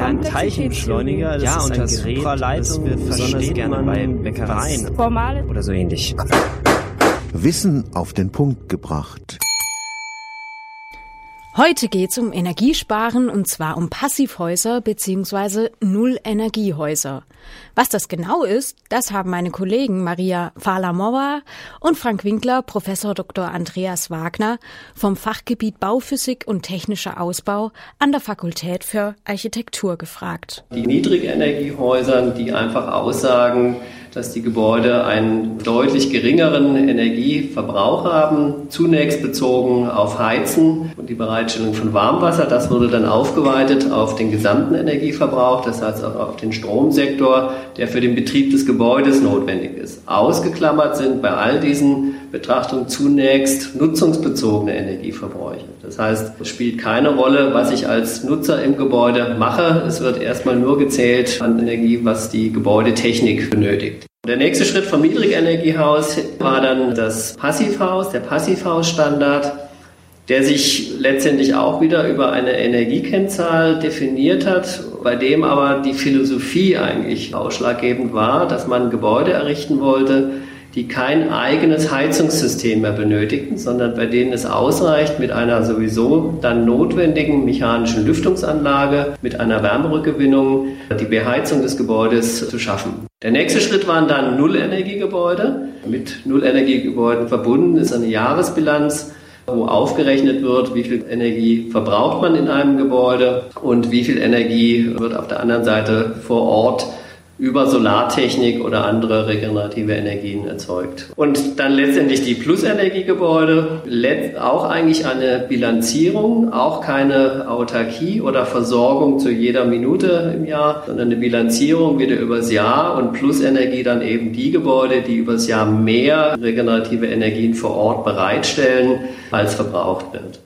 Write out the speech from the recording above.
Ja, ein Teilchenbeschleuniger, das ja, ist und ein das Gerät, das wir besonders versteht gerne man bei Bäckereien Formale oder so ähnlich. Wissen auf den Punkt gebracht. Heute geht's um Energiesparen und zwar um Passivhäuser bzw. Null-Energiehäuser. Was das genau ist, das haben meine Kollegen Maria Fahler-Mauer und Frank Winkler, Professor Dr. Andreas Wagner vom Fachgebiet Bauphysik und technischer Ausbau an der Fakultät für Architektur gefragt. Die Niedrigenergiehäuser, die einfach aussagen, dass die Gebäude einen deutlich geringeren Energieverbrauch haben, zunächst bezogen auf Heizen und die Bereitstellung von Warmwasser. Das wurde dann aufgeweitet auf den gesamten Energieverbrauch, das heißt auch auf den Stromsektor, der für den Betrieb des Gebäudes notwendig ist. Ausgeklammert sind bei all diesen Betrachtungen zunächst nutzungsbezogene Energieverbräuche. Das heißt, es spielt keine Rolle, was ich als Nutzer im Gebäude mache. Es wird erstmal nur gezählt an Energie, was die Gebäudetechnik benötigt. Der nächste Schritt vom Niedrigenergiehaus war dann das Passivhaus, der Passivhausstandard, der sich letztendlich auch wieder über eine Energiekennzahl definiert hat, bei dem aber die Philosophie eigentlich ausschlaggebend war, dass man Gebäude errichten wollte, die kein eigenes Heizungssystem mehr benötigten, sondern bei denen es ausreicht, mit einer sowieso dann notwendigen mechanischen Lüftungsanlage, mit einer Wärmerückgewinnung die Beheizung des Gebäudes zu schaffen. Der nächste Schritt waren dann Nullenergiegebäude. Mit Nullenergiegebäuden verbunden ist eine Jahresbilanz, wo aufgerechnet wird, wie viel Energie verbraucht man in einem Gebäude und wie viel Energie wird auf der anderen Seite vor Ort über Solartechnik oder andere regenerative Energien erzeugt. Und dann letztendlich die Plusenergiegebäude, auch eigentlich eine Bilanzierung, auch keine Autarkie oder Versorgung zu jeder Minute im Jahr, sondern eine Bilanzierung wieder übers Jahr und Plusenergie dann eben die Gebäude, die übers Jahr mehr regenerative Energien vor Ort bereitstellen, als verbraucht wird.